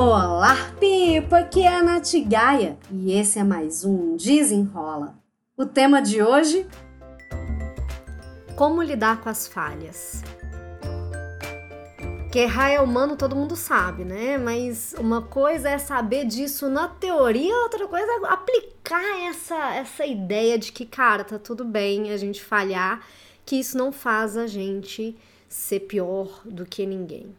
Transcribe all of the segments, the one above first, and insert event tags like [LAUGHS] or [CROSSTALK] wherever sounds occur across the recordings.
Olá, Pipa! Aqui é a Nath Gaia e esse é mais um Desenrola. O tema de hoje: Como lidar com as falhas. Que errar é humano, todo mundo sabe, né? Mas uma coisa é saber disso na teoria, outra coisa é aplicar essa, essa ideia de que, cara, tá tudo bem a gente falhar, que isso não faz a gente ser pior do que ninguém.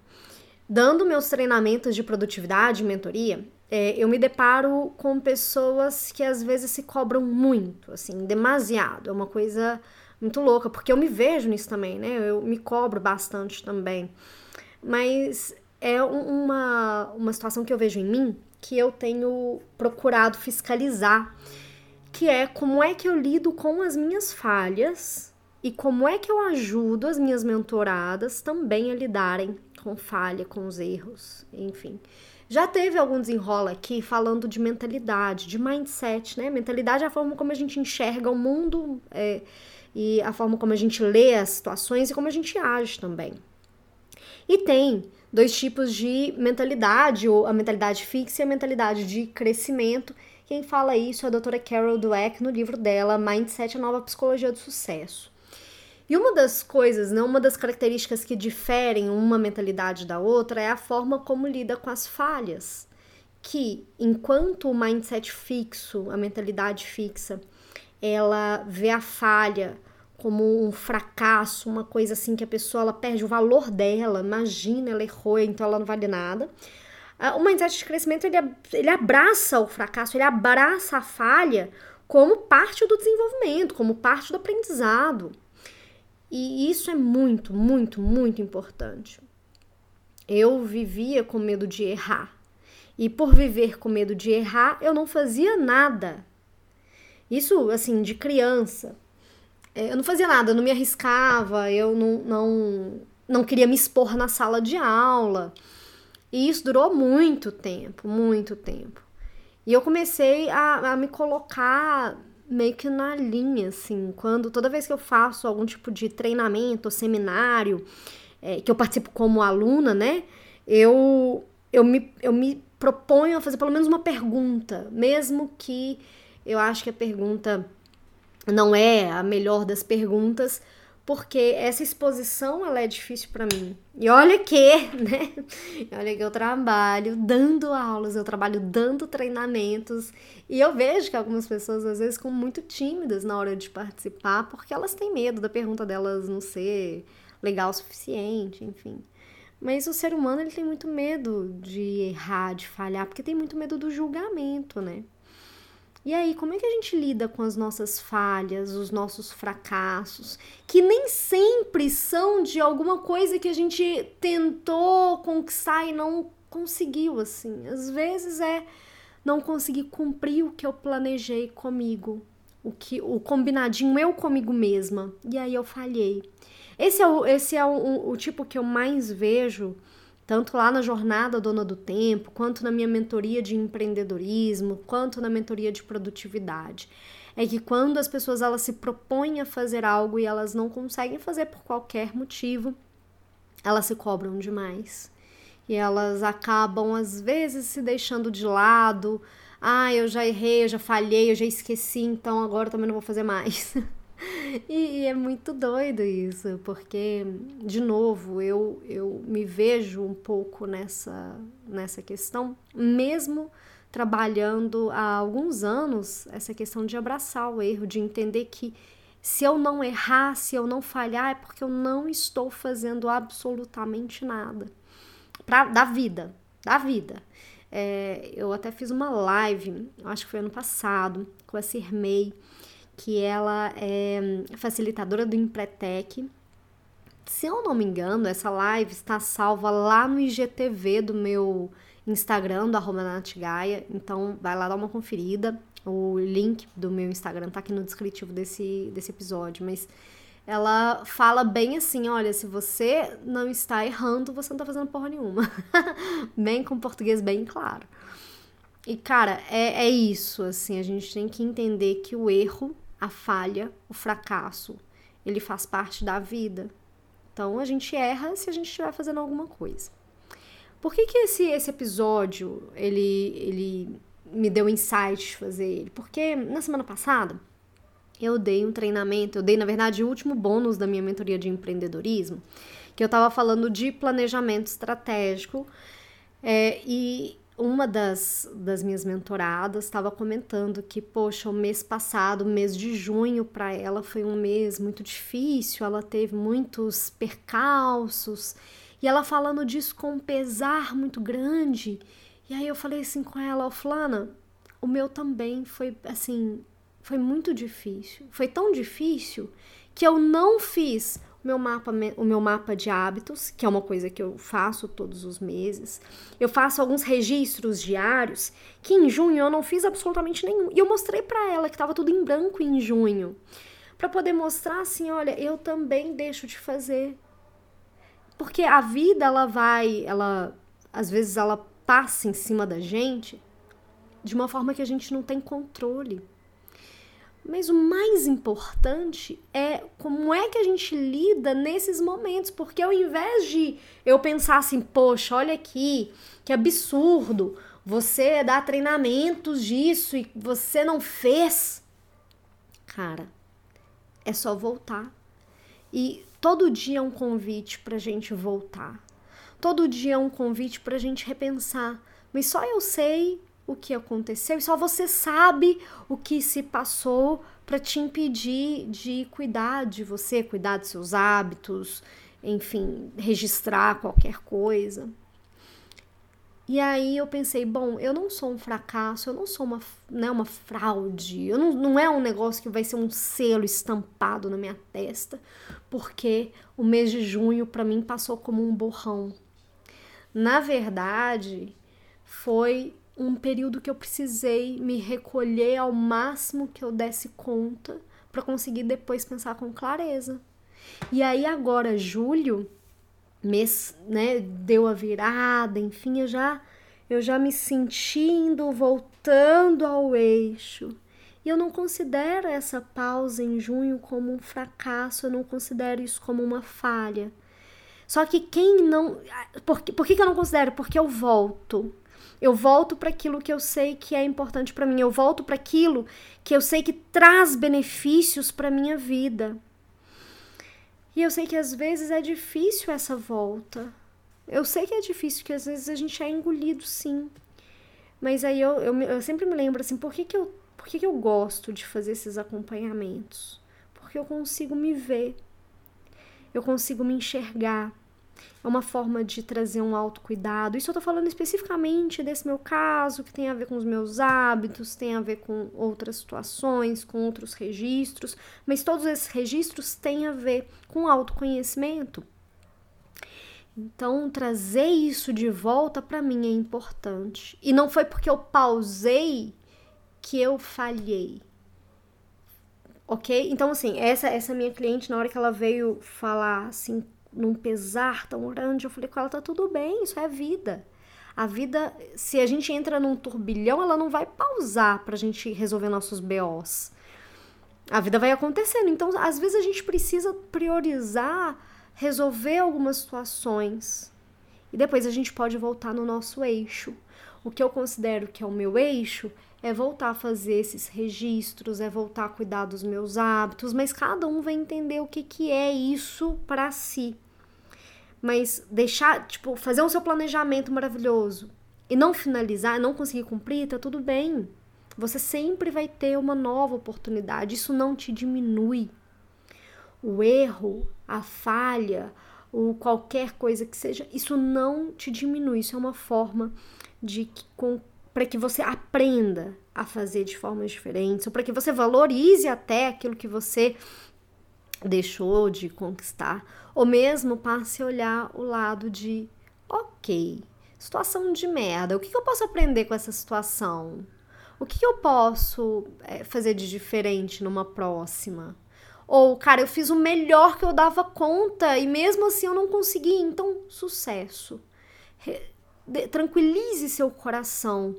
Dando meus treinamentos de produtividade e mentoria, é, eu me deparo com pessoas que às vezes se cobram muito, assim, demasiado. É uma coisa muito louca, porque eu me vejo nisso também, né? Eu me cobro bastante também. Mas é uma, uma situação que eu vejo em mim que eu tenho procurado fiscalizar, que é como é que eu lido com as minhas falhas e como é que eu ajudo as minhas mentoradas também a lidarem com falha, com os erros, enfim. Já teve algum desenrola aqui falando de mentalidade, de mindset, né? Mentalidade é a forma como a gente enxerga o mundo é, e a forma como a gente lê as situações e como a gente age também. E tem dois tipos de mentalidade, ou a mentalidade fixa e a mentalidade de crescimento. Quem fala isso é a doutora Carol Dweck no livro dela, Mindset, a nova psicologia do sucesso. E uma das coisas, né, uma das características que diferem uma mentalidade da outra é a forma como lida com as falhas. Que enquanto o mindset fixo, a mentalidade fixa, ela vê a falha como um fracasso, uma coisa assim que a pessoa ela perde o valor dela, imagina, ela errou, então ela não vale nada. O mindset de crescimento ele, ele abraça o fracasso, ele abraça a falha como parte do desenvolvimento, como parte do aprendizado. E isso é muito, muito, muito importante. Eu vivia com medo de errar. E por viver com medo de errar, eu não fazia nada. Isso, assim, de criança. É, eu não fazia nada, eu não me arriscava, eu não, não, não queria me expor na sala de aula. E isso durou muito tempo, muito tempo. E eu comecei a, a me colocar meio que na linha, assim, quando toda vez que eu faço algum tipo de treinamento ou seminário, é, que eu participo como aluna, né, eu, eu, me, eu me proponho a fazer pelo menos uma pergunta, mesmo que eu acho que a pergunta não é a melhor das perguntas, porque essa exposição ela é difícil para mim. E olha que, [LAUGHS] né? Olha que eu trabalho dando aulas, eu trabalho dando treinamentos, e eu vejo que algumas pessoas às vezes ficam muito tímidas na hora de participar, porque elas têm medo da pergunta delas não ser legal o suficiente, enfim. Mas o ser humano ele tem muito medo de errar, de falhar, porque tem muito medo do julgamento, né? E aí, como é que a gente lida com as nossas falhas, os nossos fracassos, que nem sempre são de alguma coisa que a gente tentou conquistar e não conseguiu, assim. Às vezes é não conseguir cumprir o que eu planejei comigo, o que o combinadinho eu comigo mesma, e aí eu falhei. Esse é o, esse é o, o, o tipo que eu mais vejo tanto lá na jornada Dona do Tempo, quanto na minha mentoria de empreendedorismo, quanto na mentoria de produtividade. É que quando as pessoas elas se propõem a fazer algo e elas não conseguem fazer por qualquer motivo, elas se cobram demais. E elas acabam, às vezes, se deixando de lado. Ah, eu já errei, eu já falhei, eu já esqueci, então agora também não vou fazer mais. [LAUGHS] E, e, é muito doido isso, porque, de novo, eu, eu me vejo um pouco nessa, nessa questão, mesmo trabalhando há alguns anos essa questão de abraçar o erro, de entender que se eu não errar, se eu não falhar, é porque eu não estou fazendo absolutamente nada pra, da vida, da vida. É, eu até fiz uma live, acho que foi ano passado, com a Cirmei, que ela é facilitadora do Empretec. Se eu não me engano, essa live está salva lá no IGTV do meu Instagram, do arroba Natgaia. Então, vai lá dar uma conferida. O link do meu Instagram tá aqui no descritivo desse, desse episódio. Mas ela fala bem assim: olha, se você não está errando, você não tá fazendo porra nenhuma. [LAUGHS] bem com português bem claro. E, cara, é, é isso, assim, a gente tem que entender que o erro a falha, o fracasso, ele faz parte da vida. Então a gente erra se a gente estiver fazendo alguma coisa. Por que, que esse, esse episódio ele, ele me deu insight de fazer ele? Porque na semana passada eu dei um treinamento, eu dei, na verdade, o último bônus da minha mentoria de empreendedorismo, que eu estava falando de planejamento estratégico. É, e uma das, das minhas mentoradas estava comentando que, poxa, o mês passado, o mês de junho, para ela foi um mês muito difícil, ela teve muitos percalços, e ela falando disso com um pesar muito grande. E aí eu falei assim com ela, oh, Flana, o meu também foi assim, foi muito difícil. Foi tão difícil que eu não fiz meu mapa, o meu mapa de hábitos, que é uma coisa que eu faço todos os meses. Eu faço alguns registros diários que em junho eu não fiz absolutamente nenhum. E eu mostrei para ela que estava tudo em branco em junho, para poder mostrar assim, olha, eu também deixo de fazer. Porque a vida ela vai, ela às vezes ela passa em cima da gente de uma forma que a gente não tem controle. Mas o mais importante é como é que a gente lida nesses momentos, porque ao invés de eu pensar assim, poxa, olha aqui, que absurdo, você dá treinamentos disso e você não fez. Cara, é só voltar. E todo dia é um convite para a gente voltar. Todo dia é um convite para a gente repensar. Mas só eu sei o que aconteceu e só você sabe o que se passou para te impedir de cuidar de você, cuidar dos seus hábitos, enfim, registrar qualquer coisa. E aí eu pensei, bom, eu não sou um fracasso, eu não sou uma, né, uma fraude, eu não, não é um negócio que vai ser um selo estampado na minha testa, porque o mês de junho para mim passou como um borrão. Na verdade, foi um período que eu precisei me recolher ao máximo que eu desse conta para conseguir depois pensar com clareza. E aí agora julho, mês, né, deu a virada, enfim, eu já eu já me sentindo voltando ao eixo. E eu não considero essa pausa em junho como um fracasso, eu não considero isso como uma falha. Só que quem não. Por, por que, que eu não considero? Porque eu volto. Eu volto para aquilo que eu sei que é importante para mim. Eu volto para aquilo que eu sei que traz benefícios para minha vida. E eu sei que às vezes é difícil essa volta. Eu sei que é difícil, que às vezes a gente é engolido, sim. Mas aí eu, eu, eu sempre me lembro assim, por que, que, eu, por que, que eu gosto de fazer esses acompanhamentos? Porque eu consigo me ver, eu consigo me enxergar, é uma forma de trazer um autocuidado. Isso eu tô falando especificamente desse meu caso, que tem a ver com os meus hábitos, tem a ver com outras situações, com outros registros, mas todos esses registros têm a ver com autoconhecimento. Então, trazer isso de volta para mim é importante. E não foi porque eu pausei que eu falhei. Ok? Então, assim, essa, essa minha cliente, na hora que ela veio falar assim num pesar tão grande. Eu falei com ela: tá tudo bem, isso é vida. A vida, se a gente entra num turbilhão, ela não vai pausar pra gente resolver nossos BOs. A vida vai acontecendo. Então, às vezes, a gente precisa priorizar, resolver algumas situações. E depois a gente pode voltar no nosso eixo. O que eu considero que é o meu eixo é voltar a fazer esses registros, é voltar a cuidar dos meus hábitos, mas cada um vai entender o que, que é isso para si. Mas deixar, tipo, fazer o seu planejamento maravilhoso e não finalizar, não conseguir cumprir, tá tudo bem. Você sempre vai ter uma nova oportunidade, isso não te diminui. O erro, a falha, ou qualquer coisa que seja, isso não te diminui, isso é uma forma de para que você aprenda a fazer de formas diferentes, ou para que você valorize até aquilo que você deixou de conquistar, ou mesmo passe a olhar o lado de, ok, situação de merda, o que, eu posso aprender com essa situação? O que, eu posso é, fazer de diferente numa próxima? Ou, cara, eu fiz o melhor que eu dava conta e mesmo assim eu não consegui, então, sucesso tranquilize seu coração.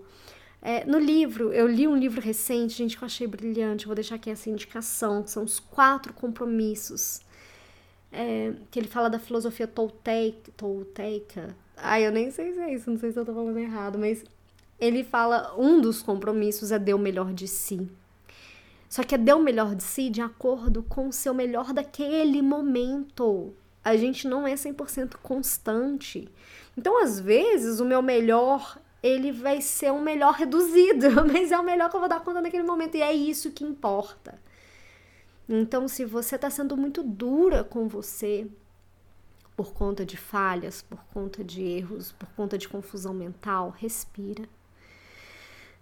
É, no livro, eu li um livro recente, gente, que eu achei brilhante, vou deixar aqui essa indicação, são os quatro compromissos, é, que ele fala da filosofia tolteica, tolteica Ai, eu nem sei se é isso, não sei se eu tô falando errado, mas ele fala: um dos compromissos é dar o melhor de si. Só que é dar o melhor de si de acordo com o seu melhor daquele momento. A gente não é 100% constante. Então, às vezes, o meu melhor ele vai ser um melhor reduzido, [LAUGHS] mas é o melhor que eu vou dar conta naquele momento e é isso que importa. Então, se você está sendo muito dura com você por conta de falhas, por conta de erros, por conta de confusão mental, respira.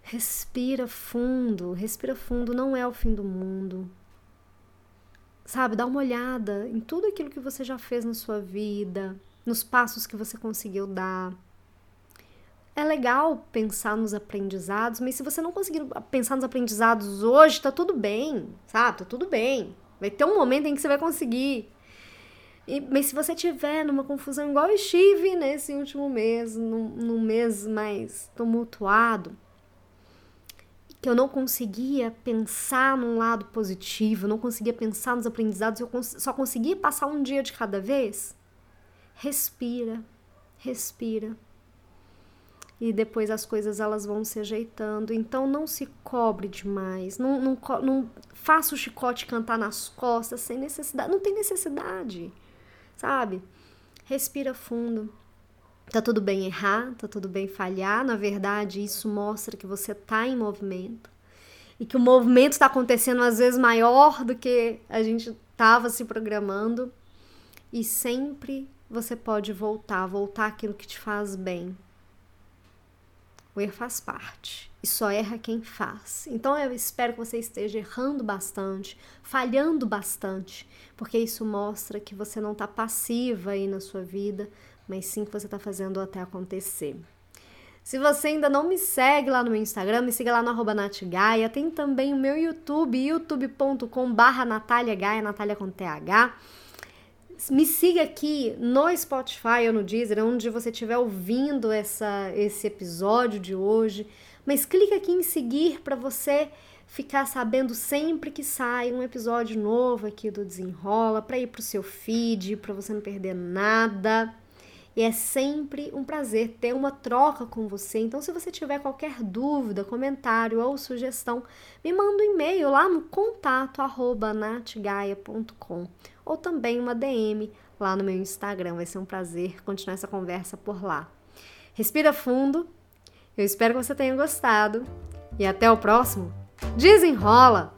Respira fundo, respira fundo, não é o fim do mundo. Sabe, dá uma olhada em tudo aquilo que você já fez na sua vida, nos passos que você conseguiu dar é legal pensar nos aprendizados, mas se você não conseguir pensar nos aprendizados hoje, tá tudo bem, sabe? Tá tudo bem. Vai ter um momento em que você vai conseguir. E, mas se você tiver numa confusão igual eu estive nesse último mês, num, num mês mais tumultuado, que eu não conseguia pensar num lado positivo, não conseguia pensar nos aprendizados, eu cons só conseguia passar um dia de cada vez, respira, respira e depois as coisas elas vão se ajeitando. Então não se cobre demais, não, não, não faça o chicote cantar nas costas sem necessidade, não tem necessidade, sabe? Respira fundo. Tá tudo bem errar, tá tudo bem falhar. Na verdade, isso mostra que você tá em movimento e que o movimento está acontecendo às vezes maior do que a gente estava se programando. E sempre você pode voltar, voltar aquilo que te faz bem, o erro faz parte e só erra quem faz. Então eu espero que você esteja errando bastante, falhando bastante, porque isso mostra que você não está passiva aí na sua vida, mas sim que você está fazendo até acontecer. Se você ainda não me segue lá no meu Instagram, me siga lá no arroba natgaia. Tem também o meu YouTube, youtube.com barra Gaia, com TH. Me siga aqui no Spotify ou no Deezer, onde você estiver ouvindo essa, esse episódio de hoje. Mas clica aqui em seguir para você ficar sabendo sempre que sai um episódio novo aqui do Desenrola, para ir para o seu feed, para você não perder nada. E é sempre um prazer ter uma troca com você. Então, se você tiver qualquer dúvida, comentário ou sugestão, me manda um e-mail lá no contato arroba natgaia.com ou também uma DM lá no meu Instagram. Vai ser um prazer continuar essa conversa por lá. Respira fundo. Eu espero que você tenha gostado. E até o próximo. Desenrola!